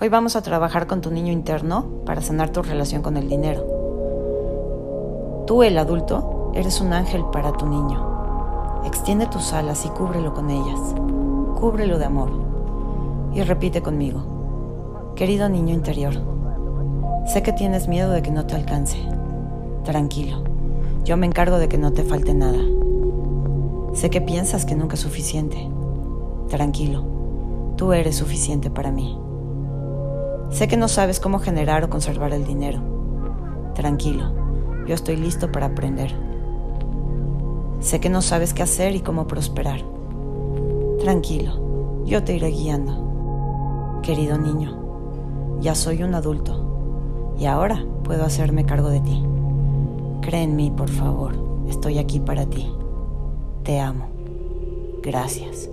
Hoy vamos a trabajar con tu niño interno para sanar tu relación con el dinero. Tú, el adulto, eres un ángel para tu niño. Extiende tus alas y cúbrelo con ellas. Cúbrelo de amor. Y repite conmigo. Querido niño interior, sé que tienes miedo de que no te alcance. Tranquilo, yo me encargo de que no te falte nada. Sé que piensas que nunca es suficiente. Tranquilo, tú eres suficiente para mí. Sé que no sabes cómo generar o conservar el dinero. Tranquilo, yo estoy listo para aprender. Sé que no sabes qué hacer y cómo prosperar. Tranquilo, yo te iré guiando. Querido niño, ya soy un adulto y ahora puedo hacerme cargo de ti. Cree en mí, por favor. Estoy aquí para ti. Te amo. Gracias.